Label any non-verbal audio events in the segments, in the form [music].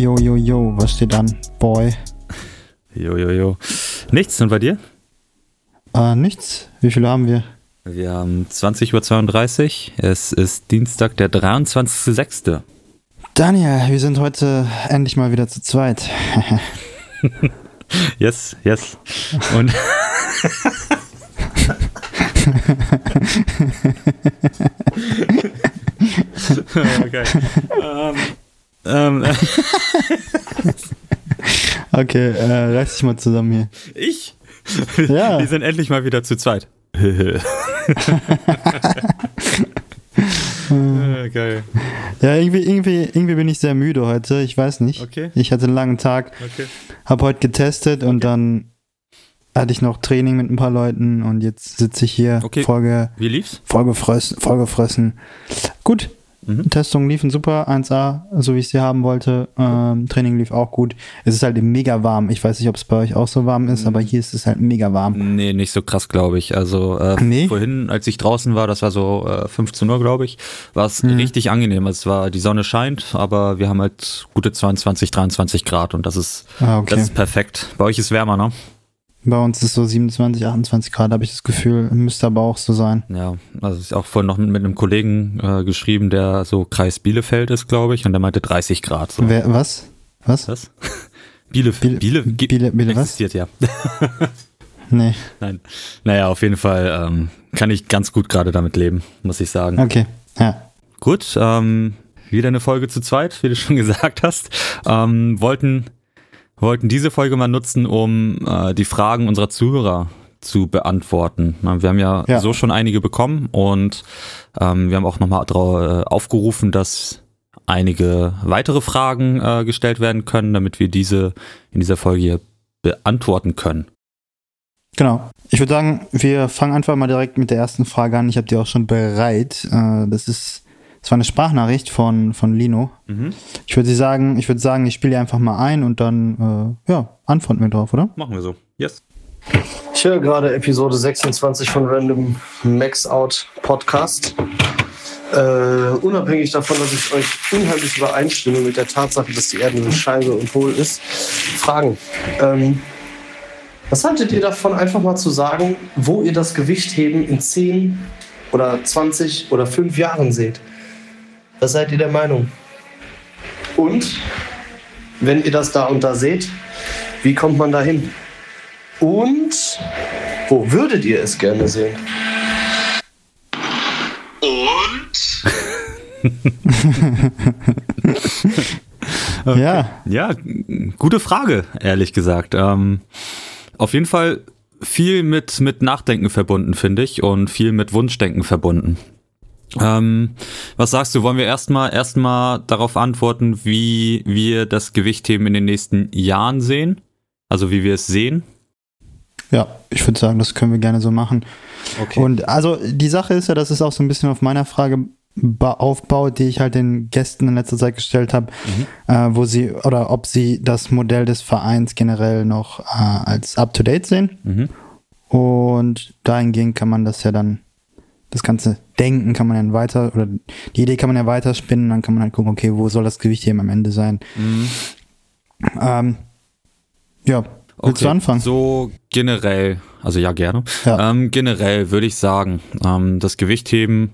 Jo, jo, jo, was steht an, Boy? Jo, jo, jo. Nichts, und bei dir? Äh, nichts. Wie viele haben wir? Wir haben 20.32 Uhr. Es ist Dienstag, der 23.06. Daniel, wir sind heute endlich mal wieder zu zweit. [laughs] yes, yes. Und. [laughs] [laughs] okay. Ähm, ähm, [laughs] okay, äh, reiß dich mal zusammen hier. Ich? Ja. Die sind endlich mal wieder zu zweit. [laughs] äh, geil. Ja, irgendwie, irgendwie, irgendwie bin ich sehr müde heute. Ich weiß nicht. Okay. Ich hatte einen langen Tag, Okay. habe heute getestet und dann hatte ich noch Training mit ein paar Leuten und jetzt sitze ich hier Okay. vollge, Wie lief's? vollgefressen, vollgefressen. Gut. Mhm. Testungen liefen super, 1A, so wie ich sie haben wollte. Ähm, Training lief auch gut. Es ist halt mega warm. Ich weiß nicht, ob es bei euch auch so warm ist, aber hier ist es halt mega warm. Nee, nicht so krass, glaube ich. Also äh, Nee? vorhin, als ich draußen war, das war so äh, 15 Uhr, glaube ich, war es Mhm. richtig angenehm. Es war, die Sonne scheint, aber wir haben halt gute 22, 23 Grad und das ist, Ah, okay. das ist perfekt. Bei euch ist wärmer, ne? Bei uns ist es so 27, 28 Grad, habe ich das Gefühl. Müsste aber auch so sein. Ja, also ich auch vorhin noch mit, mit einem Kollegen äh, geschrieben, der so Kreis Bielefeld ist, glaube ich, und der meinte 30 Grad. So. Wer, was? Was? Was? [laughs] Bielefeld. Biele, Biele, Biele, Biele was? existiert ja. [laughs] Nee. Nein. Naja, auf jeden Fall ähm, kann ich ganz gut gerade damit leben, muss ich sagen. Okay. Ja. Gut, ähm, wieder eine Folge zu zweit, wie du schon [laughs] gesagt hast. Ähm, wollten, wollten diese Folge mal nutzen, um äh, die Fragen unserer Zuhörer zu beantworten. Wir haben ja, Ja. so schon einige bekommen und ähm, wir haben auch nochmal äh, aufgerufen, dass einige weitere Fragen äh, gestellt werden können, damit wir diese in dieser Folge hier beantworten können. Genau. Ich würde sagen, wir fangen einfach mal direkt mit der ersten Frage an. Ich habe die auch schon bereit. Äh, das ist, das war eine Sprachnachricht von, von Lino. Ich würde sagen, ich würde sagen, ich spiele einfach mal ein und dann, äh, ja, antworten wir drauf, oder? Machen wir so. Yes. Ich höre gerade Episode 26 von Random Max Out Podcast. Äh, unabhängig davon, dass ich euch unheimlich übereinstimme mit der Tatsache, dass die Erde eine Scheibe und hohl ist, Fragen. Ähm, was haltet ihr davon, einfach mal zu sagen, wo ihr das Gewichtheben in 10 oder 20 oder 5 Jahren seht? Was seid ihr der Meinung? Und, wenn ihr das da und da seht, wie kommt man da hin? Und wo würdet ihr es gerne sehen? [laughs] Ja. Ja, g- gute Frage, ehrlich gesagt. Ähm, auf jeden Fall viel mit, mit Nachdenken verbunden, finde ich, und viel mit Wunschdenken verbunden. Ähm, was sagst du? Wollen wir erstmal erstmal darauf antworten, wie wir das Gewichtheben in den nächsten Jahren sehen? Also wie wir es sehen? Ja, ich würde sagen, das können wir gerne so machen. Okay. Und also die Sache ist ja, dass es auch so ein bisschen auf meiner Frage ba- aufbaut, die ich halt den Gästen in letzter Zeit gestellt habe, äh, wo sie oder ob sie das Modell des Vereins generell noch äh, als up to date sehen. Mhm. Und dahingehend kann man das ja dann, das ganze Denken kann man dann weiter, oder die Idee kann man ja weiter spinnen, dann kann man halt gucken, okay, wo soll das Gewicht eben am Ende sein. Mhm. Ähm, ja, willst du anfangen? So generell, also ja gerne. Ja. Ähm, generell würde ich sagen, ähm, das Gewichtheben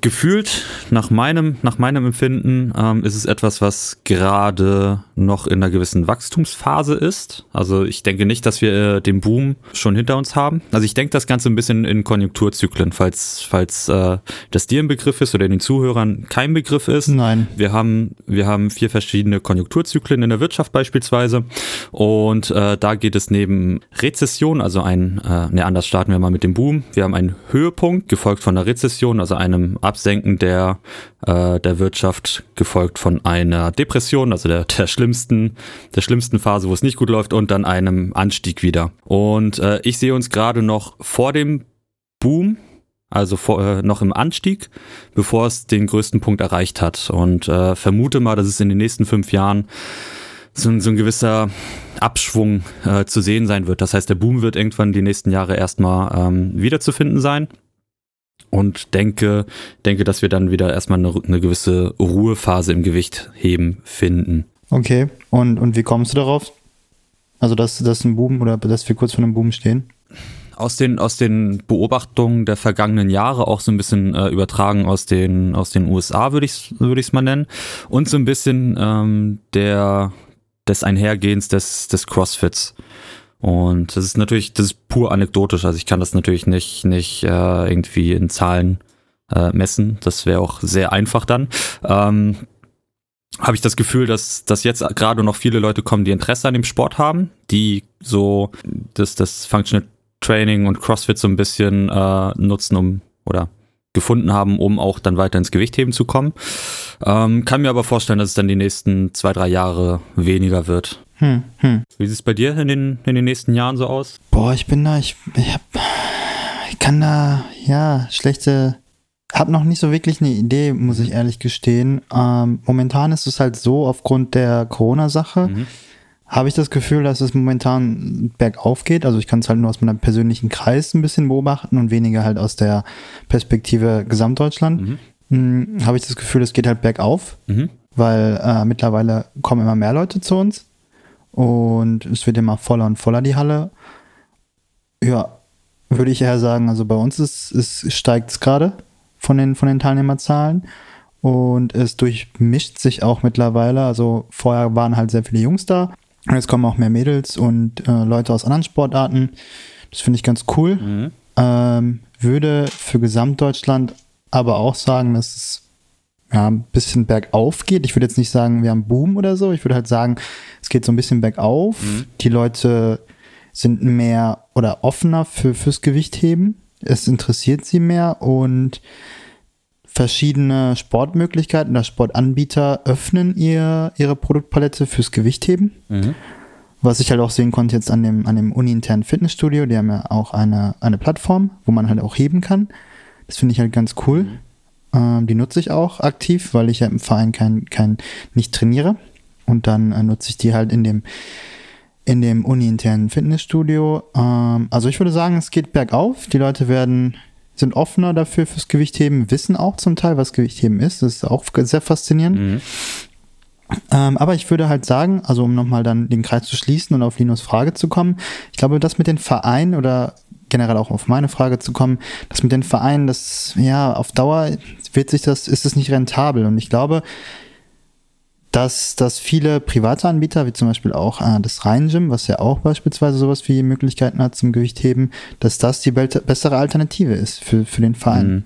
gefühlt nach meinem nach meinem Empfinden ähm, ist es etwas, was gerade noch in einer gewissen Wachstumsphase ist. Also ich denke nicht, dass wir äh, den Boom schon hinter uns haben. Also ich denke das Ganze ein bisschen in Konjunkturzyklen, falls falls äh, das dir ein Begriff ist oder den Zuhörern kein Begriff ist. Nein. Wir haben, wir haben vier verschiedene Konjunkturzyklen in der Wirtschaft beispielsweise. Und äh, da geht es neben Rezession, also ein, äh, ne, anders starten wir mal mit dem Boom. Wir haben einen Höhepunkt, gefolgt von einer Rezession, also einem Absenken der, äh, der Wirtschaft, gefolgt von einer Depression, also der, der schlimmsten, der schlimmsten Phase, wo es nicht gut läuft, und dann einem Anstieg wieder. Und äh, ich sehe uns gerade noch vor dem Boom, also vor, äh, noch im Anstieg, bevor es den größten Punkt erreicht hat. Und äh, vermute mal, dass es in den nächsten fünf Jahren so, ein- so ein gewisser Abschwung äh, zu sehen sein wird. Das heißt, der Boom wird irgendwann die nächsten Jahre erstmal ähm, wiederzufinden sein. Und denke, denke, dass wir dann wieder erstmal eine, eine gewisse Ruhephase im Gewicht heben finden. Okay, und, und wie kommst du darauf? Also, dass das ein Boom oder dass wir kurz vor einem Boom stehen? Aus den, aus den Beobachtungen der vergangenen Jahre, auch so ein bisschen äh, übertragen aus den, aus den USA, würde ich es würd mal nennen. Und so ein bisschen ähm, der, des Einhergehens des, des Crossfits. Und das ist natürlich, das ist pur anekdotisch. Also ich kann das natürlich nicht, nicht äh, irgendwie in Zahlen äh, messen. Das wäre auch sehr einfach dann. Ähm, habe ich das Gefühl, dass, dass jetzt gerade noch viele Leute kommen, die Interesse an dem Sport haben, die so das, das Functional Training und CrossFit so ein bisschen äh, nutzen, um oder gefunden haben, um auch dann weiter ins Gewichtheben zu kommen. Ähm, kann mir aber vorstellen, dass es dann die nächsten zwei, drei Jahre weniger wird. Hm, hm. Wie sieht es bei dir in den, in den nächsten Jahren so aus? Boah, ich bin da, ich, ich, hab, ich kann da, ja, schlechte habe noch nicht so wirklich eine Idee, muss ich ehrlich gestehen. Ähm, momentan ist es halt so, aufgrund der Corona-Sache, mhm. habe ich das Gefühl, dass es momentan bergauf geht. Also ich kann es halt nur aus meinem persönlichen Kreis ein bisschen beobachten und weniger halt aus der Perspektive Gesamtdeutschland. Mhm. Hm, habe ich das Gefühl, es geht halt bergauf, mhm. weil äh, mittlerweile kommen immer mehr Leute zu uns und es wird immer voller und voller die Halle. Ja, würde ich eher sagen, also bei uns ist, ist steigt es gerade von den, von den Teilnehmerzahlen. Und es durchmischt sich auch mittlerweile. Also vorher waren halt sehr viele Jungs da. Und jetzt kommen auch mehr Mädels und äh, Leute aus anderen Sportarten. Das finde ich ganz cool. Mhm. Ähm, würde für Gesamtdeutschland aber auch sagen, dass es ja, ein bisschen bergauf geht. Ich würde jetzt nicht sagen, wir haben Boom oder so. Ich würde halt sagen, es geht so ein bisschen bergauf. Mhm. Die Leute sind mehr oder offener für, fürs Gewichtheben es interessiert sie mehr und verschiedene Sportmöglichkeiten oder Sportanbieter öffnen ihr, ihre Produktpalette fürs Gewichtheben. Mhm. Was ich halt auch sehen konnte jetzt an dem, an dem uninternen Fitnessstudio, die haben ja auch eine, eine Plattform, wo man halt auch heben kann. Das finde ich halt ganz cool. Mhm. Ähm, die nutze ich auch aktiv, weil ich ja im Verein kein, kein nicht trainiere. Und dann äh, nutze ich die halt in dem in dem uni-internen Fitnessstudio. Ähm, also ich würde sagen, es geht bergauf. Die Leute werden sind offener dafür fürs Gewichtheben, wissen auch zum Teil, was Gewichtheben ist. Das ist auch sehr faszinierend. Mhm. Ähm, aber ich würde halt sagen, also um nochmal dann den Kreis zu schließen und auf Linus Frage zu kommen, ich glaube, das mit den Vereinen oder generell auch auf meine Frage zu kommen, das mit den Vereinen, das, ja, auf Dauer wird sich das, ist es nicht rentabel. Und ich glaube, dass, dass viele private Anbieter, wie zum Beispiel auch äh, das Rhein-Gym, was ja auch beispielsweise sowas wie Möglichkeiten hat zum Gewichtheben, dass das die bessere Alternative ist für, für den Verein. Mhm.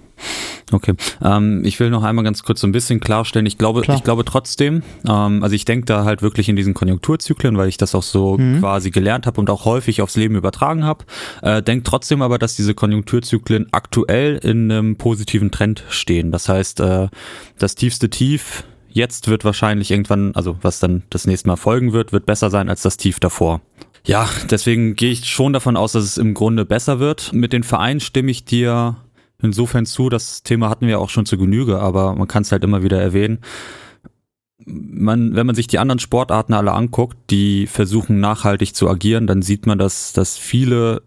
Okay, ähm, ich will noch einmal ganz kurz so ein bisschen klarstellen. Ich glaube, Klar. ich glaube trotzdem, ähm, also ich denke da halt wirklich in diesen Konjunkturzyklen, weil ich das auch so mhm. quasi gelernt habe und auch häufig aufs Leben übertragen habe. Äh, denke trotzdem aber, dass diese Konjunkturzyklen aktuell in einem positiven Trend stehen. Das heißt, äh, das tiefste Tief jetzt wird wahrscheinlich irgendwann, also was dann das nächste Mal folgen wird, wird besser sein als das Tief davor. Ja, deswegen gehe ich schon davon aus, dass es im Grunde besser wird. Mit den Vereinen stimme ich dir insofern zu. Das Thema hatten wir auch schon zu Genüge, aber man kann es halt immer wieder erwähnen. Man, wenn man sich die anderen Sportarten alle anguckt, die versuchen nachhaltig zu agieren, dann sieht man, dass, dass viele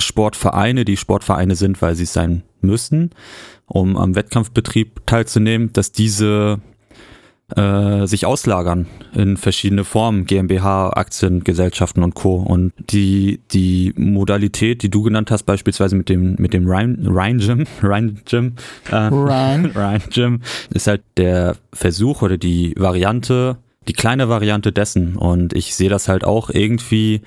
Sportvereine, die Sportvereine sind, weil sie es sein müssen, um am Wettkampfbetrieb teilzunehmen, dass diese äh, sich auslagern in verschiedene Formen, GmbH, Aktien, Gesellschaften und Co. Und die, die Modalität, die du genannt hast, beispielsweise mit dem, mit dem Rhine, Rhine Gym, [laughs] Rhine Gym, äh, Rhine. [laughs] Rhine Gym, ist halt der Versuch oder die Variante, die kleine Variante dessen. Und ich sehe das halt auch irgendwie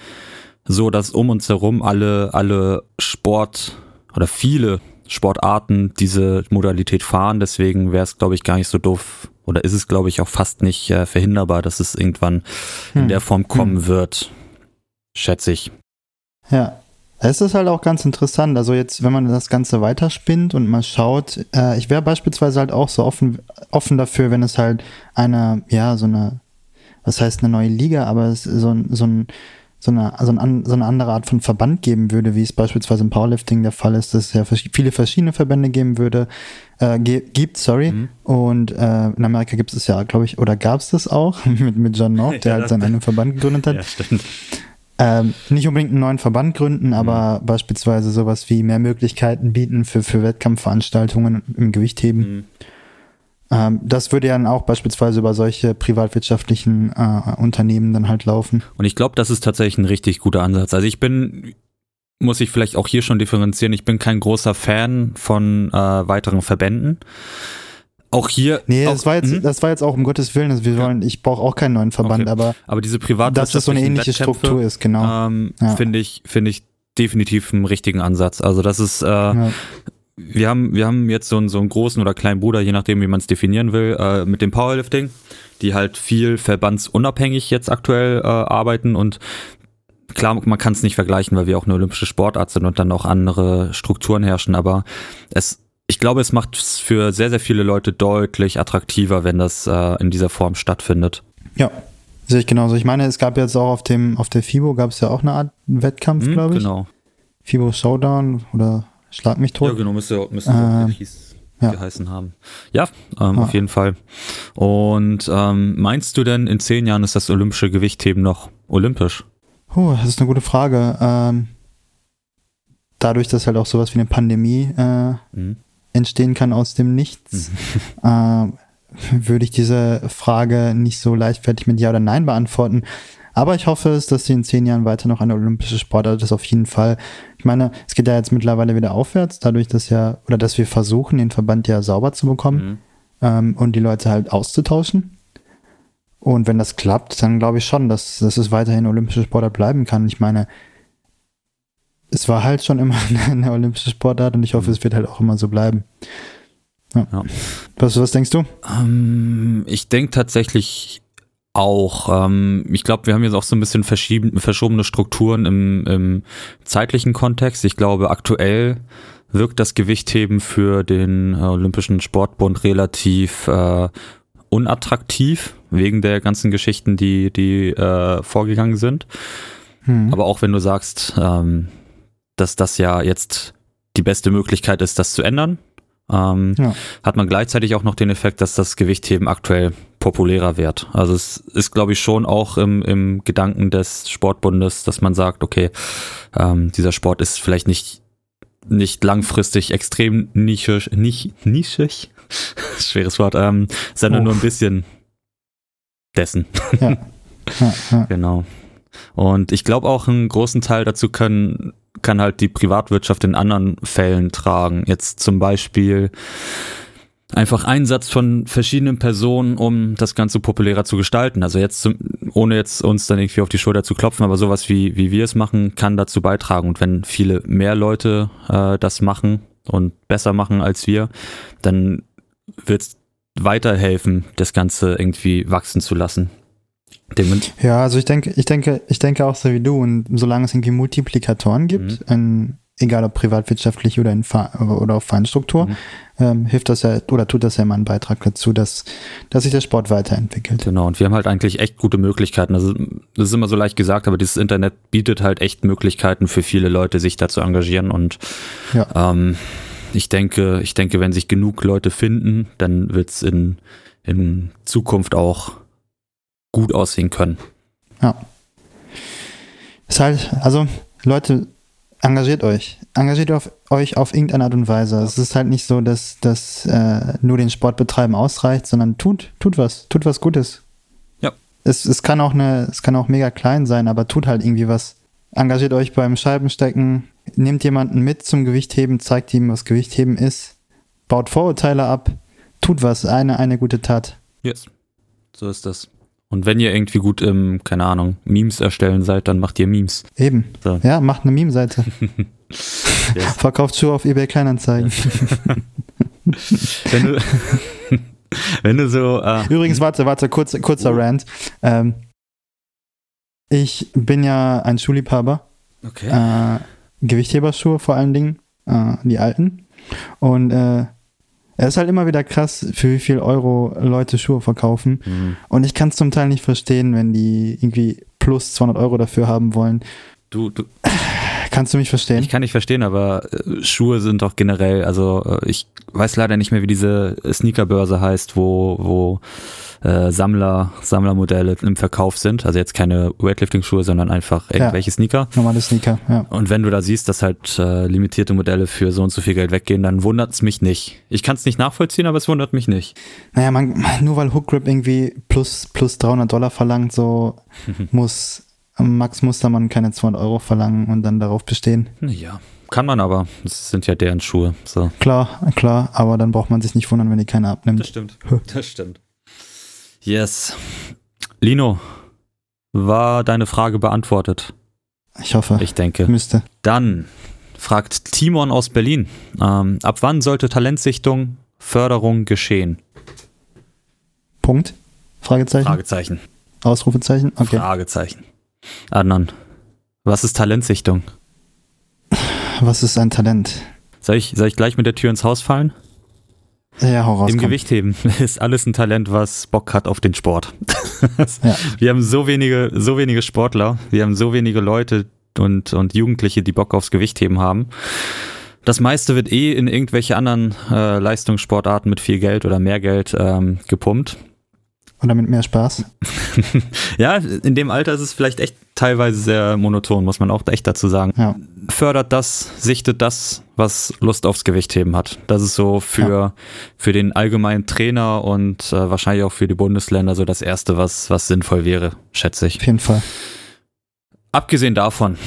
so, dass um uns herum alle, alle Sport oder viele Sportarten diese Modalität fahren. Deswegen wäre es, glaube ich, gar nicht so doof, oder ist es, glaube ich, auch fast nicht äh, verhinderbar, dass es irgendwann hm. in der Form kommen hm. wird, schätze ich. Ja, es ist halt auch ganz interessant. Also jetzt, wenn man das Ganze weiterspinnt und mal schaut, äh, ich wäre beispielsweise halt auch so offen, offen dafür, wenn es halt eine, ja, so eine, was heißt eine neue Liga, aber es ist so, so ein so eine, so, eine, so eine andere Art von Verband geben würde, wie es beispielsweise im Powerlifting der Fall ist, dass es ja viele verschiedene Verbände geben würde, äh, gibt, sorry. Mhm. Und äh, in Amerika gibt es ja, glaube ich, oder gab es das auch [laughs] mit, mit John North, [laughs] der ja, halt seinen eigenen Verband gegründet hat. [laughs] Ja, stimmt. Ähm, nicht unbedingt einen neuen Verband gründen, aber mhm. beispielsweise sowas wie mehr Möglichkeiten bieten für, für Wettkampfveranstaltungen im Gewichtheben. Mhm. Ähm, das würde ja dann auch beispielsweise über solche privatwirtschaftlichen äh, Unternehmen dann halt laufen. Und ich glaube, das ist tatsächlich ein richtig guter Ansatz. Also ich bin, muss ich vielleicht auch hier schon differenzieren, ich bin kein großer Fan von äh, weiteren Verbänden. Auch hier. Nee, auch, das, war jetzt, mhm. das war jetzt auch um Gottes Willen. Also wir wollen, ich brauche auch keinen neuen Verband, Okay. aber aber diese dass das so eine privatwirtschaftlichen ähnliche Wettkämpfe, Struktur ist, genau. ähm, Ja. finde ich, finde ich definitiv einen richtigen Ansatz. Also das ist, äh, ja. Wir haben, wir haben jetzt so einen, so einen großen oder kleinen Bruder, je nachdem, wie man es definieren will, äh, mit dem Powerlifting, die halt viel verbandsunabhängig jetzt aktuell äh, arbeiten und klar, man kann es nicht vergleichen, weil wir auch eine olympische Sportart sind und dann auch andere Strukturen herrschen, aber es, ich glaube, es macht es für sehr, sehr viele Leute deutlich attraktiver, wenn das äh, in dieser Form stattfindet. ja, sehe ich genauso. Ich meine, es gab jetzt auch auf dem, auf der FIBO gab es ja auch eine Art Wettkampf, Hm, glaube ich. Genau. FIBO Showdown oder Schlag mich tot. Ja, genau, müsste, müsste Ähm, hieß, ja. geheißen haben. Ja, ähm, Ah. auf jeden Fall. Und ähm, meinst du denn, in zehn Jahren ist das olympische Gewichtheben noch olympisch? Puh, das ist eine gute Frage. Ähm, dadurch, dass halt auch sowas wie eine Pandemie äh, Mhm. entstehen kann aus dem Nichts, [laughs] äh, würde ich diese Frage nicht so leichtfertig mit Ja oder Nein beantworten. Aber ich hoffe es, dass sie in zehn Jahren weiter noch eine olympische Sportart ist, auf jeden Fall. Ich meine, es geht ja jetzt mittlerweile wieder aufwärts, dadurch, dass ja, oder dass wir versuchen, den Verband ja sauber zu bekommen Mhm. ähm, und die Leute halt auszutauschen. Und wenn das klappt, dann glaube ich schon, dass, dass es weiterhin olympische Sportart bleiben kann. Ich meine, es war halt schon immer [laughs] eine, olympische Sportart und ich hoffe, es wird halt auch immer so bleiben. Ja. Ja. Was, was denkst du? Ähm, ich denke tatsächlich auch. Ähm, ich glaube, wir haben jetzt auch so ein bisschen verschobene Strukturen im, im zeitlichen Kontext. Ich glaube, aktuell wirkt das Gewichtheben für den äh, Olympischen Sportbund relativ äh, unattraktiv wegen der ganzen Geschichten, die die äh, vorgegangen sind. Hm. Aber auch wenn du sagst, ähm, dass das ja jetzt die beste Möglichkeit ist, das zu ändern, ähm, Ja. hat man gleichzeitig auch noch den Effekt, dass das Gewichtheben aktuell populärer wird. Also es ist, glaube ich, schon auch im, im Gedanken des Sportbundes, dass man sagt, okay, ähm, dieser Sport ist vielleicht nicht, nicht langfristig extrem nischig, nicht, [laughs] nischig, schweres Wort, ähm, sondern Oh. nur ein bisschen dessen. Ja. [laughs] Ja, ja. Genau. Und ich glaube auch einen großen Teil dazu können, kann halt die Privatwirtschaft in anderen Fällen tragen. Jetzt zum Beispiel einfach Einsatz von verschiedenen Personen, um das Ganze populärer zu gestalten. Also jetzt, zum, ohne jetzt uns dann irgendwie auf die Schulter zu klopfen, aber sowas wie, wie wir es machen, kann dazu beitragen. Und wenn viele mehr Leute äh, das machen und besser machen als wir, dann wird es weiterhelfen, das Ganze irgendwie wachsen zu lassen. Ja, also ich denke, ich denke, ich denke auch so wie du. Und solange es irgendwie Multiplikatoren gibt, in, egal ob privatwirtschaftlich oder in oder auf Vereinstruktur, Mhm. ähm, hilft das ja oder tut das ja immer einen Beitrag dazu, dass, dass sich der Sport weiterentwickelt. Genau, und wir haben halt eigentlich echt gute Möglichkeiten. Also, das ist immer so leicht gesagt, aber dieses Internet bietet halt echt Möglichkeiten für viele Leute, sich da zu engagieren. Und Ja. ähm, ich denke, ich denke, wenn sich genug Leute finden, dann wird's in, in Zukunft auch gut aussehen können. Ja. Ist halt, also Leute, engagiert euch. Engagiert auf, euch auf irgendeine Art und Weise. Es ist halt nicht so, dass, dass äh, nur den Sport betreiben ausreicht, sondern tut, tut was, tut was Gutes. Ja. Es, es kann auch eine, es kann auch mega klein sein, aber tut halt irgendwie was. Engagiert euch beim Scheibenstecken, nehmt jemanden mit zum Gewichtheben, zeigt ihm, was Gewichtheben ist, baut Vorurteile ab, tut was, eine, eine gute Tat. Yes. So ist das. Und wenn ihr irgendwie gut im, keine Ahnung, Memes erstellen seid, dann macht ihr Memes. Eben. So. Ja, macht eine Meme-Seite. Yes. [laughs] [laughs] Verkauft Schuhe auf eBay Kleinanzeigen. [laughs] Wenn du, wenn du so, äh, Übrigens, warte, warte, kurz, kurzer Rant. Ähm, ich bin ja ein Schuhliebhaber. okay. Äh, Gewichtheberschuhe vor allen Dingen, äh, die alten. Und äh, es ist halt immer wieder krass, für wie viel Euro Leute Schuhe verkaufen. Hm. Und ich kann es zum Teil nicht verstehen, wenn die irgendwie plus 200 Euro dafür haben wollen. Du, du, [laughs] Kannst du mich verstehen? Ich kann nicht verstehen, aber äh, Schuhe sind doch generell, also äh, ich weiß leider nicht mehr, wie diese Sneakerbörse heißt, wo, wo äh, Sammler, Sammlermodelle im Verkauf sind. Also jetzt keine Weightlifting-Schuhe, sondern einfach irgendwelche ja, Sneaker. Normale Sneaker, ja. Und wenn du da siehst, dass halt äh, limitierte Modelle für so und so viel Geld weggehen, dann wundert es mich nicht. Ich kann es nicht nachvollziehen, aber es wundert mich nicht. Naja, man, [laughs] nur weil Hook Grip irgendwie plus, plus 300 Dollar verlangt, so [laughs] muss Max Mustermann keine 200 Euro verlangen und dann darauf bestehen. Ja, kann man aber. Das sind ja deren Schuhe. So. Klar, klar, aber dann braucht man sich nicht wundern, wenn die keine abnimmt. Das stimmt. Das stimmt. Yes. Lino, war deine Frage beantwortet? Ich hoffe. Ich denke. Müsste. Dann fragt Timon aus Berlin. Ähm, ab wann sollte Talentsichtung, Förderung geschehen? Punkt? Fragezeichen? Fragezeichen. Ausrufezeichen? Okay. Fragezeichen. Adnan, was ist Talentsichtung? Was ist ein Talent? Soll ich, soll ich gleich mit der Tür ins Haus fallen? Ja, hau raus, Im Gewichtheben [laughs] ist alles ein Talent, was Bock hat auf den Sport. [laughs] ja. Wir haben so wenige, so wenige Sportler, wir haben so wenige Leute und, und Jugendliche, die Bock aufs Gewichtheben haben. Das meiste wird eh in irgendwelche anderen äh, Leistungssportarten mit viel Geld oder mehr Geld ähm, gepumpt. Oder mit mehr Spaß? [laughs] ja, in dem Alter ist es vielleicht echt teilweise sehr monoton, muss man auch echt dazu sagen. Ja. Fördert das, sichtet das, was Lust aufs Gewichtheben hat. Das ist so für, ja. für den allgemeinen Trainer und äh, wahrscheinlich auch für die Bundesländer so das Erste, was, was sinnvoll wäre, schätze ich. Auf jeden Fall. Abgesehen davon,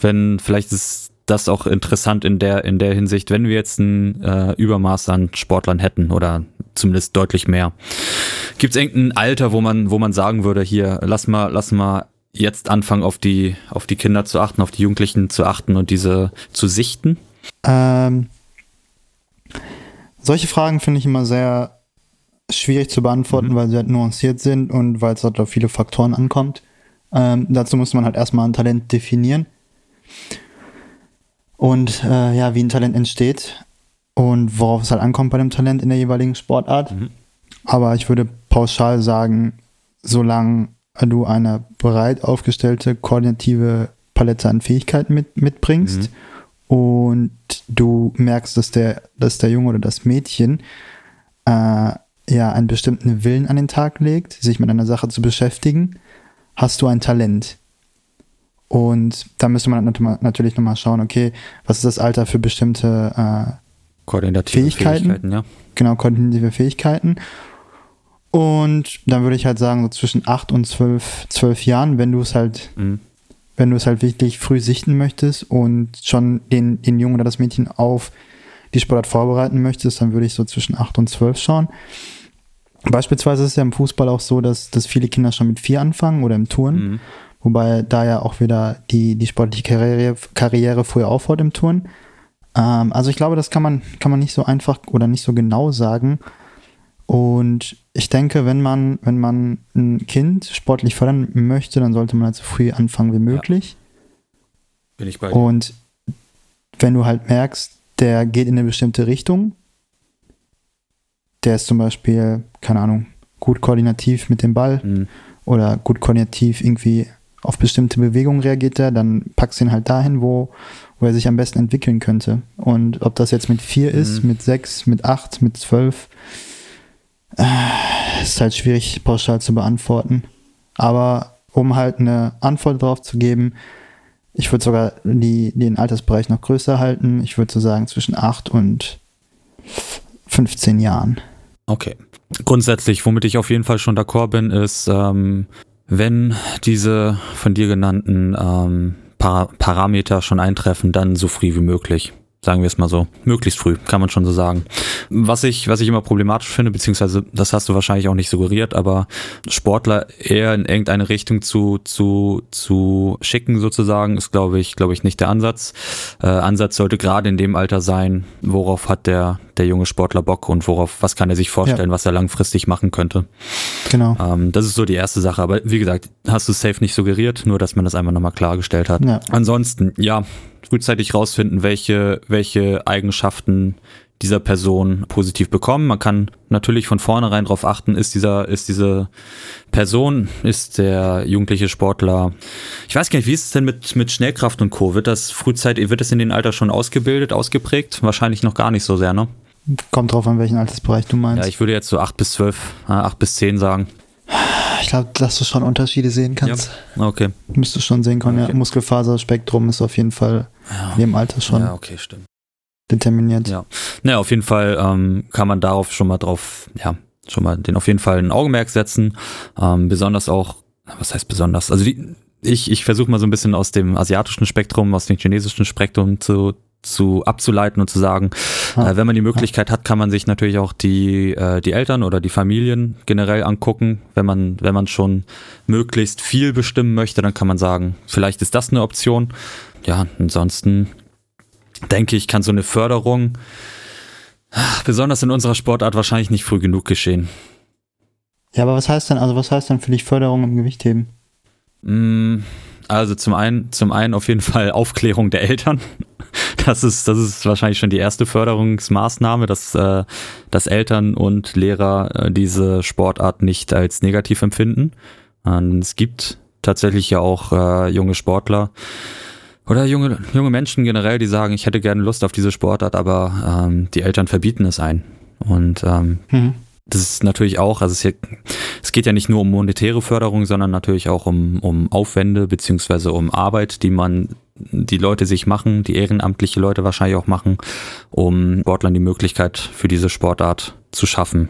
wenn vielleicht ist das auch interessant in der, in der Hinsicht, wenn wir jetzt ein äh, Übermaß an Sportlern hätten oder zumindest deutlich mehr. Gibt es irgendein Alter, wo man, wo man sagen würde, hier, lass mal, lass mal jetzt anfangen, auf die, auf die Kinder zu achten, auf die Jugendlichen zu achten und diese zu sichten? Ähm, solche Fragen finde ich immer sehr schwierig zu beantworten, mhm. weil sie halt nuanciert sind und weil es halt auf viele Faktoren ankommt. Ähm, dazu muss man halt erstmal ein Talent definieren. Und äh, ja, wie ein Talent entsteht und worauf es halt ankommt bei dem Talent in der jeweiligen Sportart. Mhm. Aber ich würde pauschal sagen, solange du eine breit aufgestellte koordinative Palette an Fähigkeiten mit, mitbringst mhm. und du merkst, dass der, dass der Junge oder das Mädchen äh, ja einen bestimmten Willen an den Tag legt, sich mit einer Sache zu beschäftigen, hast du ein Talent. Und da müsste man natürlich nochmal schauen, okay, was ist das Alter für bestimmte äh, koordinative Fähigkeiten? Fähigkeiten ja. Genau, koordinative Fähigkeiten. Und dann würde ich halt sagen, so zwischen 8 und 12, 12 Jahren, wenn du es halt, mhm. wenn du es halt wirklich früh sichten möchtest und schon den, den Jungen oder das Mädchen auf die Sportart vorbereiten möchtest, dann würde ich so zwischen 8 und 12 schauen. Beispielsweise ist es ja im Fußball auch so, dass, dass viele Kinder schon mit vier anfangen oder im Touren. Mhm. Wobei da ja auch wieder die, die sportliche Karriere, Karriere früher aufhört im Turn. Ähm, also ich glaube, das kann man, kann man nicht so einfach oder nicht so genau sagen. Und ich denke, wenn man, wenn man ein Kind sportlich fördern möchte, dann sollte man halt so früh anfangen wie möglich. Ja. Bin ich bei dir. Und wenn du halt merkst, der geht in eine bestimmte Richtung, der ist zum Beispiel, keine Ahnung, gut koordinativ mit dem Ball mhm. oder gut koordinativ irgendwie auf bestimmte Bewegungen reagiert er, dann packst du ihn halt dahin, wo, wo er sich am besten entwickeln könnte. Und ob das jetzt mit vier mhm. ist, mit sechs, mit acht, mit zwölf, ist halt schwierig pauschal zu beantworten. Aber um halt eine Antwort darauf zu geben, ich würde sogar die, den Altersbereich noch größer halten. Ich würde so sagen zwischen acht und 15 Jahren. Okay. Grundsätzlich, womit ich auf jeden Fall schon d'accord bin, ist, ähm, wenn diese von dir genannten ähm, Par Parameter schon eintreffen, dann so früh wie möglich. Sagen wir es mal so. Möglichst früh, kann man schon so sagen. Was ich, was ich immer problematisch finde, beziehungsweise das hast du wahrscheinlich auch nicht suggeriert, aber Sportler eher in irgendeine Richtung zu, zu, zu schicken sozusagen, ist glaube ich, glaube ich nicht der Ansatz. Äh, Ansatz sollte gerade in dem Alter sein, worauf hat der, der junge Sportler Bock und worauf, was kann er sich vorstellen, ja. was er langfristig machen könnte. Genau. Ähm, das ist so die erste Sache. Aber wie gesagt, hast du safe nicht suggeriert, nur dass man das einmal nochmal klargestellt hat. Ja. Ansonsten, ja, frühzeitig rausfinden, welche, welche Eigenschaften dieser Person positiv bekommen. Man kann natürlich von vornherein darauf achten, ist dieser, ist diese Person, ist der jugendliche Sportler. Ich weiß gar nicht, wie ist es denn mit, mit Schnellkraft und Co? Wird das frühzeitig, wird das in den Alter schon ausgebildet, ausgeprägt? Wahrscheinlich noch gar nicht so sehr, ne? Kommt drauf an, welchen Altersbereich du meinst. Ja, ich würde jetzt so acht bis zwölf, äh, acht bis zehn sagen. Ich glaube, dass du schon Unterschiede sehen kannst. Ja. Okay. Müsstest du schon sehen können. Okay. Ja, Muskelfaserspektrum ist auf jeden Fall ja. in dem Alter schon. Ja, okay, stimmt determiniert. Ja, naja, auf jeden Fall ähm, kann man darauf schon mal drauf, ja, schon mal den auf jeden Fall ein Augenmerk setzen. Ähm, besonders auch, was heißt besonders? Also die, ich, ich versuche mal so ein bisschen aus dem asiatischen Spektrum, aus dem chinesischen Spektrum zu, zu abzuleiten und zu sagen, ah. äh, wenn man die Möglichkeit hat, kann man sich natürlich auch die, äh, die Eltern oder die Familien generell angucken. Wenn man, wenn man schon möglichst viel bestimmen möchte, dann kann man sagen, vielleicht ist das eine Option. Ja, ansonsten denke ich, kann so eine Förderung besonders in unserer Sportart wahrscheinlich nicht früh genug geschehen. Ja, aber was heißt denn, also was heißt dann für dich Förderung im Gewichtheben? Mm, also zum einen, zum einen auf jeden Fall Aufklärung der Eltern. [laughs] Das ist, das ist wahrscheinlich schon die erste Förderungsmaßnahme, dass, äh, dass Eltern und Lehrer äh, diese Sportart nicht als negativ empfinden. Und es gibt tatsächlich ja auch äh, junge Sportler, oder junge, junge Menschen generell, die sagen, ich hätte gerne Lust auf diese Sportart, aber ähm, die Eltern verbieten es ein. Und ähm, mhm. Das ist natürlich auch, also es, hier, es geht ja nicht nur um monetäre Förderung, sondern natürlich auch um, um Aufwände beziehungsweise um Arbeit, die man, die Leute sich machen, die ehrenamtliche Leute wahrscheinlich auch machen, um Sportlern die Möglichkeit für diese Sportart zu schaffen.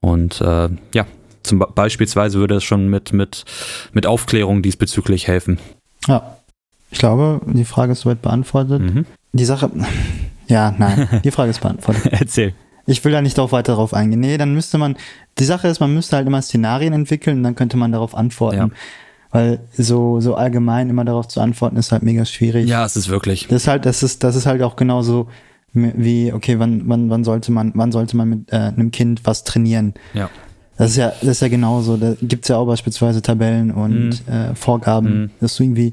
Und äh, ja, zum beispielsweise würde es schon mit, mit, mit Aufklärung diesbezüglich helfen. Ja, ich glaube, die Frage ist soweit beantwortet. Mhm. Die Sache, ja, nein, [laughs] die Frage ist beantwortet. Erzähl. Ich will da nicht auch weiter darauf eingehen. Nee, dann müsste man, die Sache ist, man müsste halt immer Szenarien entwickeln und dann könnte man darauf antworten. Ja. Weil so, so allgemein immer darauf zu antworten ist halt mega schwierig. Ja, es ist wirklich. Das ist halt, das ist, das ist halt auch genauso wie, okay, wann, wann, wann sollte man, wann sollte man mit äh, einem Kind was trainieren? Ja. Das ist ja, das ist ja genauso. Da gibt's ja auch beispielsweise Tabellen und mhm. äh, Vorgaben, mhm. dass du irgendwie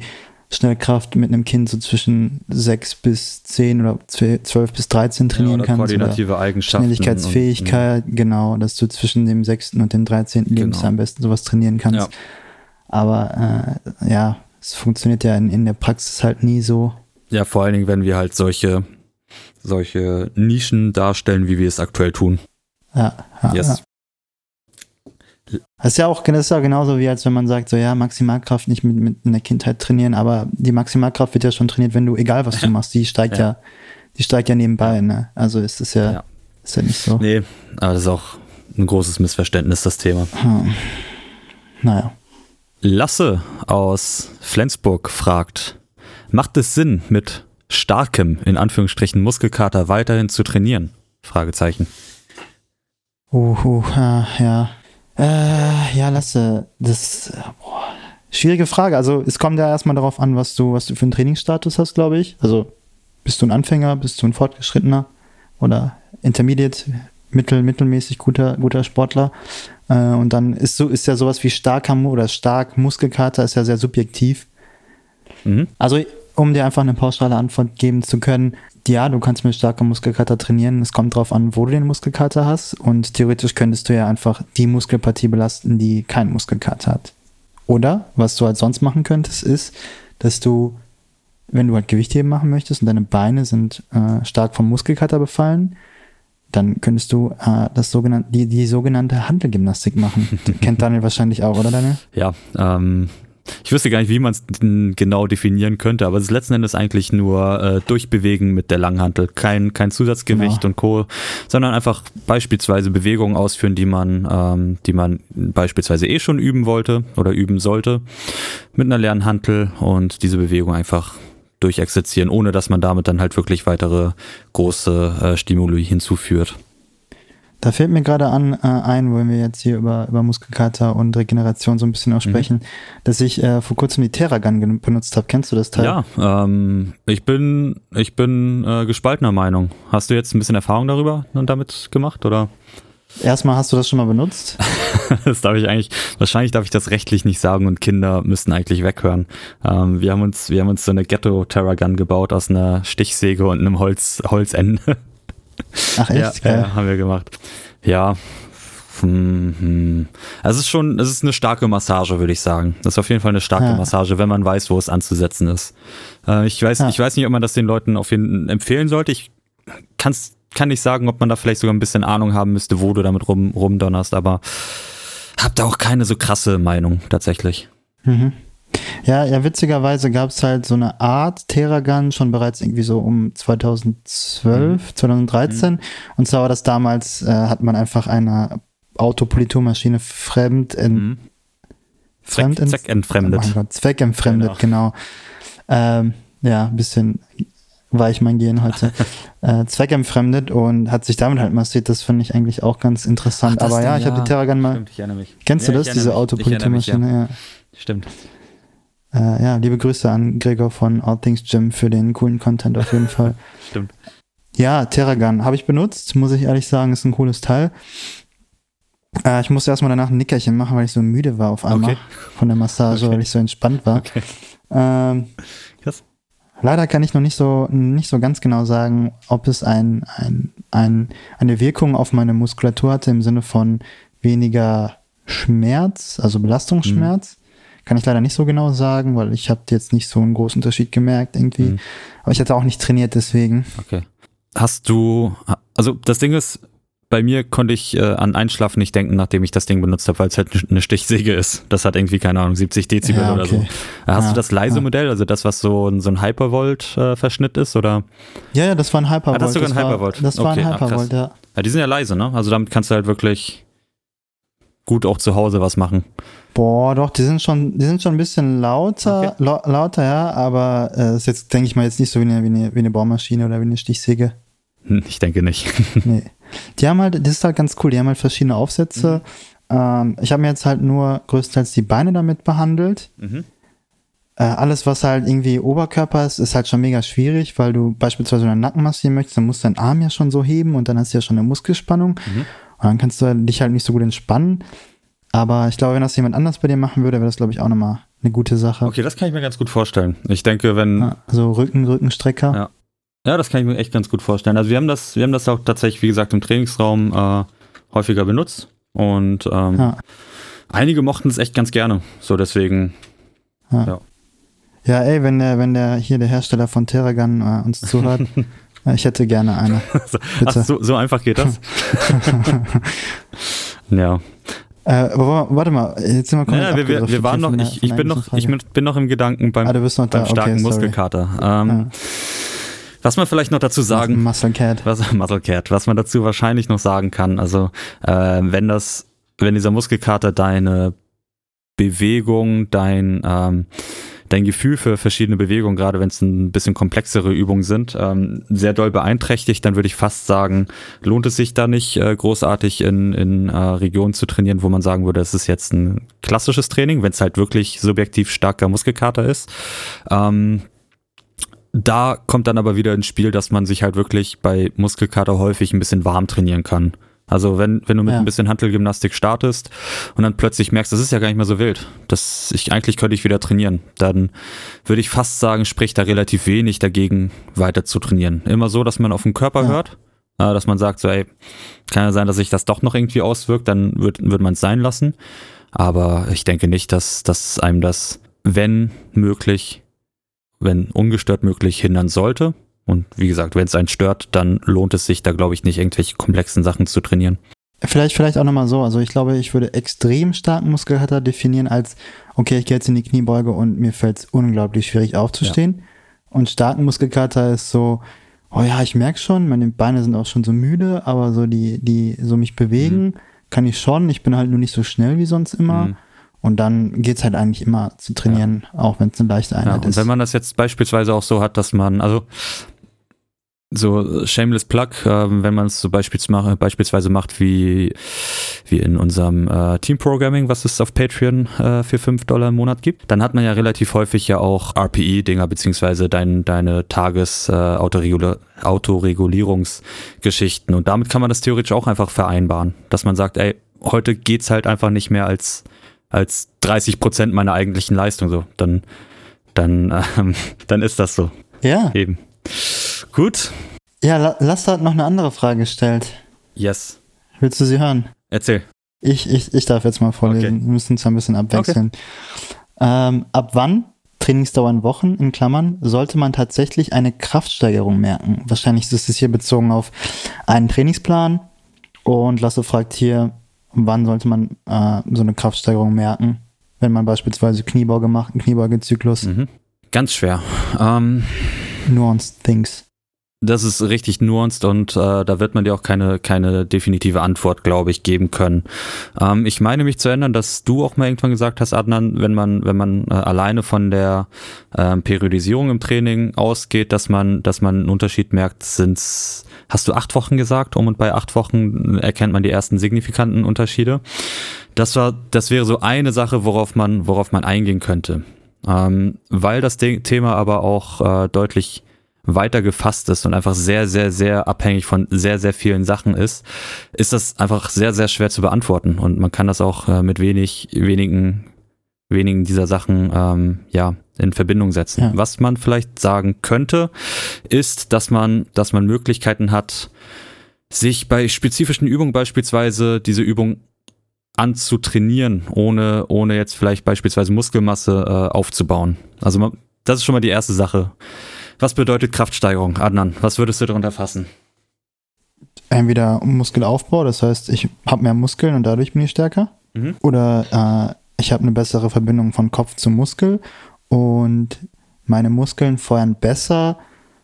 Schnellkraft mit einem Kind so zwischen 6 bis 10 oder 12 bis 13 trainieren ja, oder kannst. Koordinative oder Eigenschaften. Schnelligkeitsfähigkeit, und, genau, dass du zwischen dem 6. und dem 13. Genau. Lebensjahr am besten sowas trainieren kannst. Ja. Aber äh, ja, es funktioniert ja in, in der Praxis halt nie so. Ja, vor allen Dingen, wenn wir halt solche, solche Nischen darstellen, wie wir es aktuell tun. Ja, ja, yes. Ja. Das ist ja auch das ist ja genauso wie als wenn man sagt, so ja, Maximalkraft nicht mit, mit in der Kindheit trainieren, aber die Maximalkraft wird ja schon trainiert, wenn du, egal was du [laughs] machst, die steigt ja, ja die steigt ja nebenbei, ne? Also ist es ja, ja, ist ja nicht so. Nee, aber das ist auch ein großes Missverständnis, das Thema. Hm. Naja. Lasse aus Flensburg fragt, macht es Sinn, mit starkem, in Anführungsstrichen, Muskelkater weiterhin zu trainieren? Fragezeichen. Uh, uh, ja. Äh, ja, Lasse, das boah, schwierige Frage. Also es kommt ja erstmal darauf an, was du, was du für einen Trainingsstatus hast, glaube ich. Also bist du ein Anfänger, bist du ein Fortgeschrittener oder Intermediate, mittel, mittelmäßig guter, guter Sportler. Äh, und dann ist so, ist ja sowas wie starker oder stark Muskelkater ist ja sehr subjektiv. Mhm. Also um dir einfach eine pauschale Antwort geben zu können, ja, du kannst mit starker Muskelkater trainieren. Es kommt drauf an, wo du den Muskelkater hast. Und theoretisch könntest du ja einfach die Muskelpartie belasten, die keinen Muskelkater hat. Oder, was du halt sonst machen könntest, ist, dass du, wenn du halt Gewichtheben machen möchtest und deine Beine sind äh, stark vom Muskelkater befallen, dann könntest du äh, das sogenannte, die, die sogenannte Handelgymnastik machen. [laughs] Kennt Daniel wahrscheinlich auch, oder Daniel? Ja, ähm, ich wüsste gar nicht, wie man es genau definieren könnte, aber es ist letzten Endes eigentlich nur äh, Durchbewegen mit der Langhantel. Kein, kein Zusatzgewicht genau. und Co., sondern einfach beispielsweise Bewegungen ausführen, die man, ähm, die man beispielsweise eh schon üben wollte oder üben sollte mit einer leeren Hantel und diese Bewegung einfach durchexerzieren, ohne dass man damit dann halt wirklich weitere große äh, Stimuli hinzuführt. Da fällt mir gerade an, äh, ein, wenn wir jetzt hier über, über Muskelkater und Regeneration so ein bisschen aussprechen, mhm. dass ich äh, vor kurzem die Terragun benutzt habe. Kennst du das Teil? Ja, ähm, ich bin, ich bin äh, gespaltener Meinung. Hast du jetzt ein bisschen Erfahrung darüber und damit gemacht, oder? Erstmal hast du das schon mal benutzt? [laughs] das darf ich eigentlich, wahrscheinlich darf ich das rechtlich nicht sagen und Kinder müssten eigentlich weghören. Ähm, wir haben uns, wir haben uns so eine Ghetto Terragun gebaut aus einer Stichsäge und einem Holz, Holzende. Ach echt? Ja, ja, haben wir gemacht. Ja. Hm, hm. Also es ist schon, es ist eine starke Massage, würde ich sagen. Das ist auf jeden Fall eine starke ja. Massage, wenn man weiß, wo es anzusetzen ist. Äh, ich weiß, ja. ich weiß nicht, ob man das den Leuten auf jeden empfehlen sollte. Ich kann's, kann nicht sagen, ob man da vielleicht sogar ein bisschen Ahnung haben müsste, wo du damit rum, rumdonnerst, aber hab da auch keine so krasse Meinung tatsächlich. Mhm. Ja, ja, witzigerweise gab es halt so eine Art Terragun schon bereits irgendwie so um 2012, mhm. 2013. Mhm. Und zwar war das damals, äh, hat man einfach eine Autopoliturmaschine fremd in, mhm. fremd Zweck, zweckentfremdet. Oh Gott, zweckentfremdet, genau. genau. Ähm, ja, ein bisschen weich mein Gehen heute. [laughs] äh, zweckentfremdet und hat sich damit halt massiert. Das finde ich eigentlich auch ganz interessant. Ach, Aber ja, ich habe die Terragun mal. Stimmt, ich erinnere mich. Kennst ja, du das, diese Autopoliturmaschine? Ja. ja. Stimmt. Äh, ja, liebe Grüße an Gregor von All Things Gym für den coolen Content auf jeden Fall. [laughs] Stimmt. Ja, Terragun habe ich benutzt, muss ich ehrlich sagen, ist ein cooles Teil. Äh, ich musste erstmal danach ein Nickerchen machen, weil ich so müde war auf einmal okay. von der Massage, okay. weil ich so entspannt war. Okay. Ähm, Krass. Leider kann ich noch nicht so, nicht so ganz genau sagen, ob es ein, ein, ein, eine Wirkung auf meine Muskulatur hatte im Sinne von weniger Schmerz, also Belastungsschmerz. Kann ich leider nicht so genau sagen, weil ich habe jetzt nicht so einen großen Unterschied gemerkt irgendwie. Mhm. Aber ich hatte auch nicht trainiert deswegen. Okay. Hast du, also das Ding ist, bei mir konnte ich äh, an Einschlafen nicht denken, nachdem ich das Ding benutzt habe, weil es halt eine Stichsäge ist. Das hat irgendwie, keine Ahnung, 70 Dezibel ja, okay. oder so. Hast ja, du das leise ja. Modell, also das, was so, so ein Hypervolt-Verschnitt äh, ist, oder? Ja, ja, das war ein Hypervolt. Ah, das ist sogar ein Hypervolt. War, das war okay, ein Hypervolt, ja. Ja, die sind ja leise, ne? Also damit kannst du halt wirklich gut auch zu Hause was machen. Boah, doch, die sind schon, die sind schon ein bisschen lauter, okay. la lauter, ja, aber äh, ist jetzt, denke ich mal, jetzt nicht so wie eine, wie eine, wie eine Bohrmaschine oder wie eine Stichsäge. Hm, ich denke nicht. [laughs] nee. Die haben halt, das ist halt ganz cool, die haben halt verschiedene Aufsätze. Mhm. Ähm, ich habe mir jetzt halt nur größtenteils die Beine damit behandelt. Mhm. Äh, alles, was halt irgendwie Oberkörper ist, ist halt schon mega schwierig, weil du beispielsweise deinen Nacken massieren möchtest, dann musst du deinen Arm ja schon so heben und dann hast du ja schon eine Muskelspannung. Mhm. Und dann kannst du dich halt nicht so gut entspannen. Aber ich glaube, wenn das jemand anders bei dir machen würde, wäre das, glaube ich, auch nochmal eine gute Sache. Okay, das kann ich mir ganz gut vorstellen. Ich denke, wenn. Ja, so Rücken, Rückenstrecker. Ja. Ja, das kann ich mir echt ganz gut vorstellen. Also wir haben das, wir haben das auch tatsächlich, wie gesagt, im Trainingsraum äh, häufiger benutzt und ähm, ja. einige mochten es echt ganz gerne. So deswegen. Ja. ja. Ja, ey, wenn der, wenn der hier der Hersteller von Terragun äh, uns zuhört, [laughs] äh, ich hätte gerne eine. [laughs] Bitte. Ach, so, so einfach geht das. [laughs] ja. Äh, warte mal, jetzt sind wir komplett ja, wir, wir, wir waren noch, ich, ich bin noch, ich bin noch im Gedanken beim, ah, beim starken okay, Muskelkater. Ähm, ja. Was man vielleicht noch dazu sagen, Muscle Cat. Was, Muscle Cat, was man dazu wahrscheinlich noch sagen kann, also äh, wenn das, wenn dieser Muskelkater deine Bewegung, dein ähm, dein Gefühl für verschiedene Bewegungen, gerade wenn es ein bisschen komplexere Übungen sind, ähm, sehr doll beeinträchtigt, dann würde ich fast sagen, lohnt es sich da nicht äh, großartig in, in äh, Regionen zu trainieren, wo man sagen würde, es ist jetzt ein klassisches Training, wenn es halt wirklich subjektiv starker Muskelkater ist. Ähm, da kommt dann aber wieder ins Spiel, dass man sich halt wirklich bei Muskelkater häufig ein bisschen warm trainieren kann. Also wenn, wenn du mit ja. ein bisschen Handelgymnastik startest und dann plötzlich merkst, das ist ja gar nicht mehr so wild, dass ich eigentlich könnte ich wieder trainieren, dann würde ich fast sagen, spricht da relativ wenig dagegen, weiter zu trainieren. Immer so, dass man auf den Körper ja. hört, äh, dass man sagt, so, ey, kann ja sein, dass sich das doch noch irgendwie auswirkt, dann wird, wird man es sein lassen. Aber ich denke nicht, dass, dass einem das, wenn möglich, wenn ungestört möglich, hindern sollte. Und wie gesagt, wenn es einen stört, dann lohnt es sich da, glaube ich, nicht irgendwelche komplexen Sachen zu trainieren. Vielleicht, vielleicht auch nochmal so. Also ich glaube, ich würde extrem starken Muskelkater definieren als, okay, ich gehe jetzt in die Kniebeuge und mir fällt es unglaublich schwierig aufzustehen. Ja. Und starken Muskelkater ist so, oh ja, ich merke schon, meine Beine sind auch schon so müde, aber so die, die so mich bewegen, mhm. kann ich schon. Ich bin halt nur nicht so schnell wie sonst immer. Mhm. Und dann geht es halt eigentlich immer zu trainieren, ja. auch wenn es eine leichte Einheit ja, und ist. Und wenn man das jetzt beispielsweise auch so hat, dass man, also so shameless plug, äh, wenn man es so beispielsweise, beispielsweise macht wie, wie in unserem äh, Team Programming, was es auf Patreon äh, für 5 Dollar im Monat gibt, dann hat man ja relativ häufig ja auch RPE-Dinger, beziehungsweise dein, deine Tages-Autoregulierungsgeschichten. Äh, und damit kann man das theoretisch auch einfach vereinbaren, dass man sagt, ey, heute geht's halt einfach nicht mehr als als 30 Prozent meiner eigentlichen Leistung so. Dann, dann, [laughs] ähm, dann ist das so. Ja. Eben. Gut. Ja, La Lasse hat noch eine andere Frage gestellt. Yes. Willst du sie hören? Erzähl. Ich, ich, ich darf jetzt mal vorlesen. Okay. Wir müssen uns ein bisschen abwechseln. Ähm, ab wann, Trainingsdauer in Wochen, in Klammern, sollte man tatsächlich eine Kraftsteigerung merken? Wahrscheinlich ist es hier bezogen auf einen Trainingsplan. Und Lasse fragt hier, wann sollte man äh, so eine Kraftsteigerung merken? Wenn man beispielsweise Kniebeuge macht, einen Kniebeugezyklus. Mhm. Ganz schwer. Ähm, Nuanced Things. Das ist richtig nuanced und äh, da wird man dir auch keine, keine definitive Antwort, glaube ich, geben können. Ähm, ich meine mich zu erinnern, dass du auch mal irgendwann gesagt hast, Adnan, wenn man, wenn man äh, alleine von der äh, Periodisierung im Training ausgeht, dass man, dass man einen Unterschied merkt, sind's, hast du acht Wochen gesagt, um und bei acht Wochen erkennt man die ersten signifikanten Unterschiede. Das war, das wäre so eine Sache, worauf man, worauf man eingehen könnte. Ähm, weil das Thema aber auch äh, deutlich weiter gefasst ist und einfach sehr, sehr, sehr abhängig von sehr, sehr vielen Sachen ist, ist das einfach sehr, sehr schwer zu beantworten. Und man kann das auch äh, mit wenig, wenigen, wenigen dieser Sachen ähm, ja in Verbindung setzen. Ja. Was man vielleicht sagen könnte, ist, dass man, dass man Möglichkeiten hat, sich bei spezifischen Übungen beispielsweise diese Übung anzutrainieren, ohne, ohne jetzt vielleicht beispielsweise Muskelmasse äh, aufzubauen. Also man, das ist schon mal die erste Sache. Was bedeutet Kraftsteigerung, Adnan? Was würdest du darunter fassen? Entweder Muskelaufbau, das heißt, ich habe mehr Muskeln und dadurch bin ich stärker. Mhm. Oder äh, ich habe eine bessere Verbindung von Kopf zu Muskel und meine Muskeln feuern besser,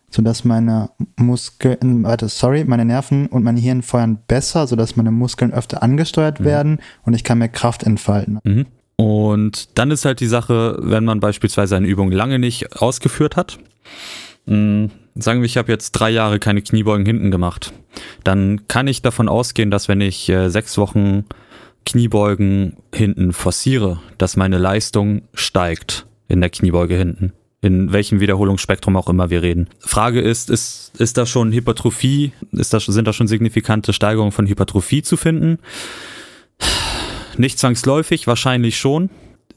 sodass meine Muskeln, warte, sorry, meine Nerven und mein Hirn feuern besser, sodass meine Muskeln öfter angesteuert Mhm. werden und ich kann mehr Kraft entfalten. Mhm. Und dann ist halt die Sache, wenn man beispielsweise eine Übung lange nicht ausgeführt hat. Mh, sagen wir, ich habe jetzt drei Jahre keine Kniebeugen hinten gemacht. Dann kann ich davon ausgehen, dass wenn ich äh, sechs Wochen Kniebeugen hinten forciere, dass meine Leistung steigt in der Kniebeuge hinten. In welchem Wiederholungsspektrum auch immer wir reden. Frage ist, ist, ist da schon Hypertrophie, ist da, sind da schon signifikante Steigerungen von Hypertrophie zu finden? Nicht zwangsläufig, wahrscheinlich schon.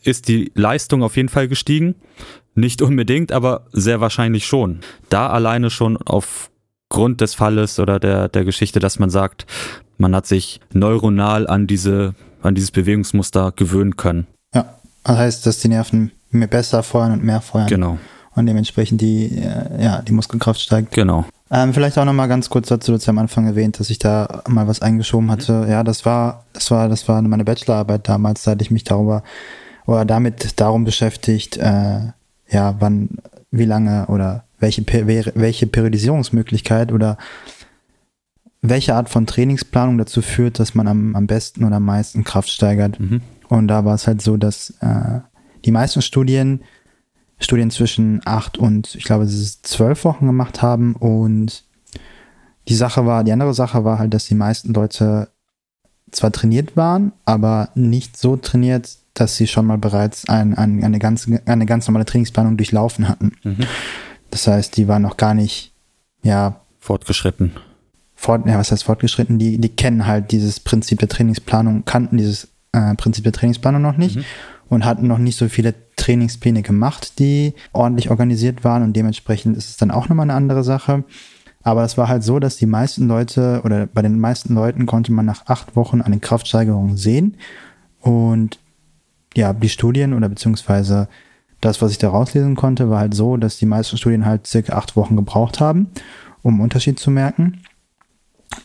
Ist die Leistung auf jeden Fall gestiegen? Nicht unbedingt, aber sehr wahrscheinlich schon. Da alleine schon aufgrund des Falles oder der, der Geschichte, dass man sagt, man hat sich neuronal an diese, an dieses Bewegungsmuster gewöhnen können. Ja, das heißt, dass die Nerven mehr besser feuern und mehr feuern. Genau, Und dementsprechend die, äh, ja, die Muskelkraft steigt. genau. Ähm, vielleicht auch noch mal ganz kurz dazu, du hast ja am Anfang erwähnt, dass ich da mal was eingeschoben hatte. Ja, das war, das war, das war meine Bachelorarbeit damals, da hatte ich mich darüber oder damit darum beschäftigt, äh, ja, wann, wie lange oder welche, welche Periodisierungsmöglichkeit oder welche Art von Trainingsplanung dazu führt, dass man am, am besten oder am meisten Kraft steigert. Mhm. Und da war es halt so, dass äh, die meisten Studien Studien zwischen acht und ich glaube, es ist zwölf Wochen gemacht haben und die Sache war, die andere Sache war halt, dass die meisten Leute zwar trainiert waren, aber nicht so trainiert, dass sie schon mal bereits ein, ein, eine, ganz, eine ganz normale Trainingsplanung durchlaufen hatten. Mhm. Das heißt, die waren noch gar nicht, ja, Fortgeschritten. fort, ja, was heißt fortgeschritten, die, die kennen halt dieses Prinzip der Trainingsplanung, kannten dieses äh, Prinzip der Trainingsplanung noch nicht Mhm. und hatten noch nicht so viele Trainingspläne gemacht, die ordentlich organisiert waren und dementsprechend ist es dann auch nochmal eine andere Sache. Aber es war halt so, dass die meisten Leute oder bei den meisten Leuten konnte man nach acht Wochen eine Kraftsteigerung sehen und ja, die Studien oder beziehungsweise das, was ich da rauslesen konnte, war halt so, dass die meisten Studien halt circa acht Wochen gebraucht haben, um einen Unterschied zu merken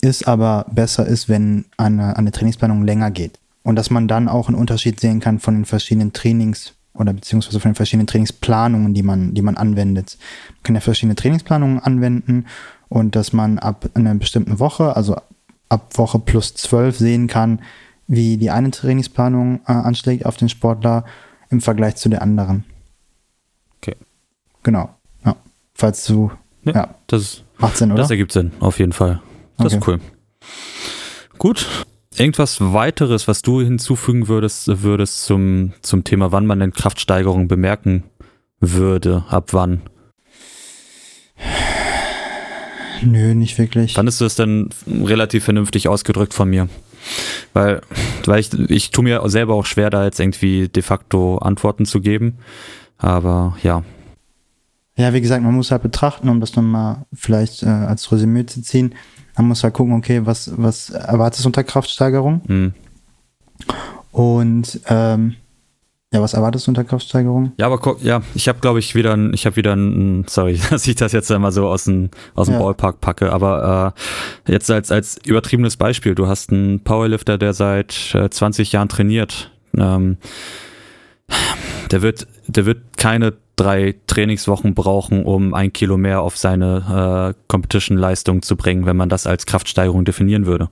ist aber besser ist, wenn eine, eine Trainingsplanung länger geht. Und dass man dann auch einen Unterschied sehen kann von den verschiedenen Trainings oder beziehungsweise von den verschiedenen Trainingsplanungen, die man, die man anwendet. Man kann ja verschiedene Trainingsplanungen anwenden und dass man ab einer bestimmten Woche, also ab Woche plus zwölf sehen kann, wie die eine Trainingsplanung äh, anschlägt auf den Sportler im Vergleich zu der anderen. Okay. Genau. Ja. Falls du, Ja, ja, Das, macht Sinn, oder? das ergibt Sinn, auf jeden Fall. Das ist cool. Gut. Irgendwas weiteres, was du hinzufügen würdest, würdest zum, zum Thema, wann man denn Kraftsteigerung bemerken würde, ab wann? Nö, nicht wirklich. Fandest du es denn relativ vernünftig ausgedrückt von mir? Weil, weil ich, ich tue mir selber auch schwer, da jetzt irgendwie de facto Antworten zu geben. Aber ja, Ja, wie gesagt, man muss halt betrachten, um das nochmal vielleicht äh, als Resümee zu ziehen. Man muss halt gucken, okay, was, was erwartest du unter Kraftsteigerung? Mhm. Und ähm, ja, was erwartest du unter Kraftsteigerung? Ja, aber guck, ja, ich habe, glaube ich, wieder ein, ich habe wieder ein, sorry, [laughs] dass ich das jetzt einmal so aus dem, aus dem Ja. Ballpark packe, aber äh, jetzt als, als übertriebenes Beispiel, du hast einen Powerlifter, der seit äh, 20 Jahren trainiert. Ähm, der wird, der wird keine drei Trainingswochen brauchen, um ein Kilo mehr auf seine äh, Competition-Leistung zu bringen, wenn man das als Kraftsteigerung definieren würde.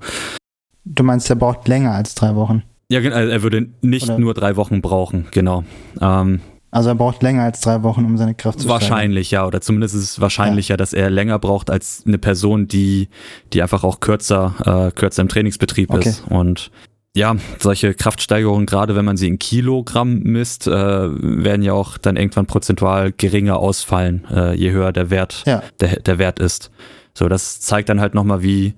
Du meinst, der braucht länger als drei Wochen. Ja, genau, er würde nicht Oder- nur drei Wochen brauchen, genau. Ähm, Also er braucht länger als drei Wochen, um seine Kraft zu steigern. Wahrscheinlich, ja. Oder zumindest ist es wahrscheinlicher, dass er länger braucht als eine Person, die, die einfach auch kürzer, äh, kürzer im Trainingsbetrieb Okay. ist. Und ja, solche Kraftsteigerungen, gerade wenn man sie in Kilogramm misst, äh, werden ja auch dann irgendwann prozentual geringer ausfallen, äh, je höher der Wert, Ja. der, der Wert ist. So, das zeigt dann halt nochmal, wie,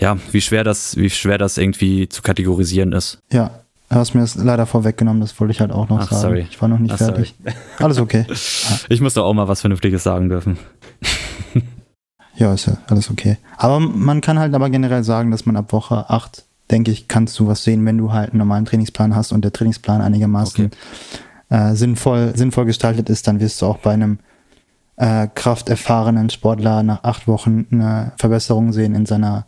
ja, wie schwer das, wie schwer das irgendwie zu kategorisieren ist. Ja, du hast mir das leider vorweggenommen, das wollte ich halt auch noch Ach, sagen. sorry. Ich war noch nicht Ach, fertig. Alles okay. [laughs] Ich muss doch auch mal was Vernünftiges sagen dürfen. [laughs] Ja, ist ja alles okay. Aber man kann halt aber generell sagen, dass man ab Woche 8, denke ich, kannst du was sehen, wenn du halt einen normalen Trainingsplan hast und der Trainingsplan einigermaßen äh, sinnvoll, sinnvoll gestaltet ist, dann wirst du auch bei einem äh, krafterfahrenen Sportler nach acht Wochen eine Verbesserung sehen in seiner,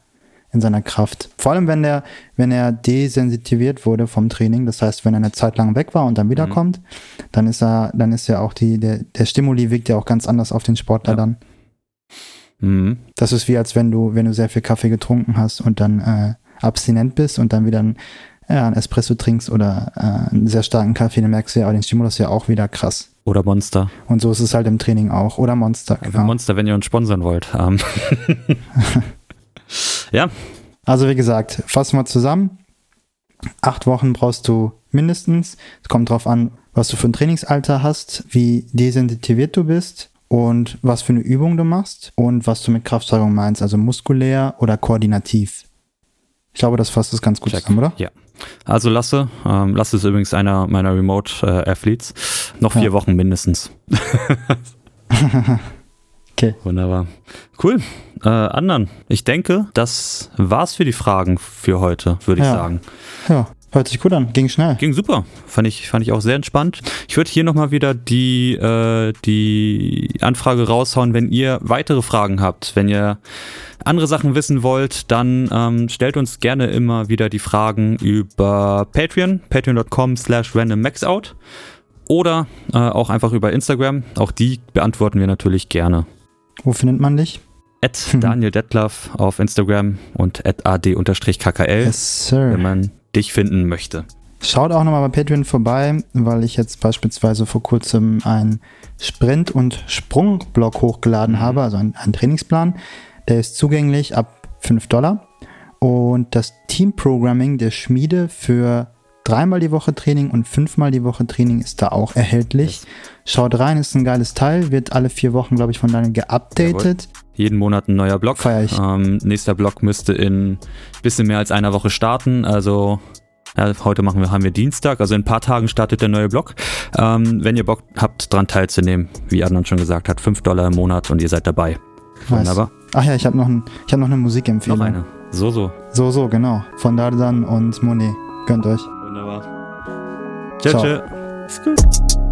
in seiner Kraft. Vor allem, wenn der, wenn er desensitiviert wurde vom Training, das heißt, wenn er eine Zeit lang weg war und dann wiederkommt, dann ist er, dann ist ja auch die, der, der Stimuli wirkt ja auch ganz anders auf den Sportler Ja. dann. Mhm. Das ist wie als wenn du, wenn du sehr viel Kaffee getrunken hast und dann äh, abstinent bist und dann wieder ein, ja, ein Espresso trinkst oder äh, einen sehr starken Kaffee, dann merkst du ja auch den Stimulus ja auch wieder krass. Oder Monster. Und so ist es halt im Training auch. Oder Monster. Genau. Monster, wenn ihr uns sponsern wollt. Ähm. [laughs] [laughs] ja, Also wie gesagt, fassen wir zusammen. Acht Wochen brauchst du mindestens. Es kommt drauf an, was du für ein Trainingsalter hast, wie desensitiviert du bist und was für eine Übung du machst und was du mit Kraftsteigerung meinst, also muskulär oder koordinativ. Ich glaube, das fasst es ganz gut Check. zusammen, oder? Ja. Also Lasse, ähm, Lasse ist übrigens einer meiner Remote-Athletes. Noch vier Ja. Wochen mindestens. [laughs] [laughs] Okay. Wunderbar. Cool. Äh, anderen, ich denke, das war's für die Fragen für heute, würde ich Ja. sagen. Ja, hört sich gut an. Ging schnell. Ging super. Fand ich, fand ich auch sehr entspannt. Ich würde hier nochmal wieder die, äh, die Anfrage raushauen, wenn ihr weitere Fragen habt, wenn ihr andere Sachen wissen wollt, dann ähm, stellt uns gerne immer wieder die Fragen über Patreon, patreon.com slash randommaxout oder äh, auch einfach über Instagram. Auch die beantworten wir natürlich gerne. Wo findet man dich? At Daniel Detlaff auf Instagram und at ad-kkl, Yes, wenn man dich finden möchte. Schaut auch nochmal bei Patreon vorbei, weil ich jetzt beispielsweise vor kurzem einen Sprint- und Sprungblock hochgeladen habe, also einen, einen Trainingsplan. Der ist zugänglich ab 5 Dollar. Und das Team-Programming der Schmiede für dreimal die Woche Training und fünfmal die Woche Training ist da auch erhältlich. Schaut rein, ist ein geiles Teil, wird alle vier Wochen, glaube ich, von Daniel geupdatet. jeden Monat ein neuer Block. Feier ich. Ähm, nächster Block müsste in bisschen mehr als einer Woche starten. Also ja, heute machen wir, haben wir Dienstag, also in ein paar Tagen startet der neue Block. Ähm, wenn ihr Bock habt, dran teilzunehmen, wie Adnan schon gesagt hat, 5 Dollar im Monat und ihr seid dabei. Nice. Wunderbar. Ach ja, ich habe noch, ein, ich hab noch eine Musikempfehlung. Noch eine. So, so. So, so, genau. Von Dardan und Monet. Gönnt euch. Wunderbar. Tschö, Ciao. tschö. Ist gut.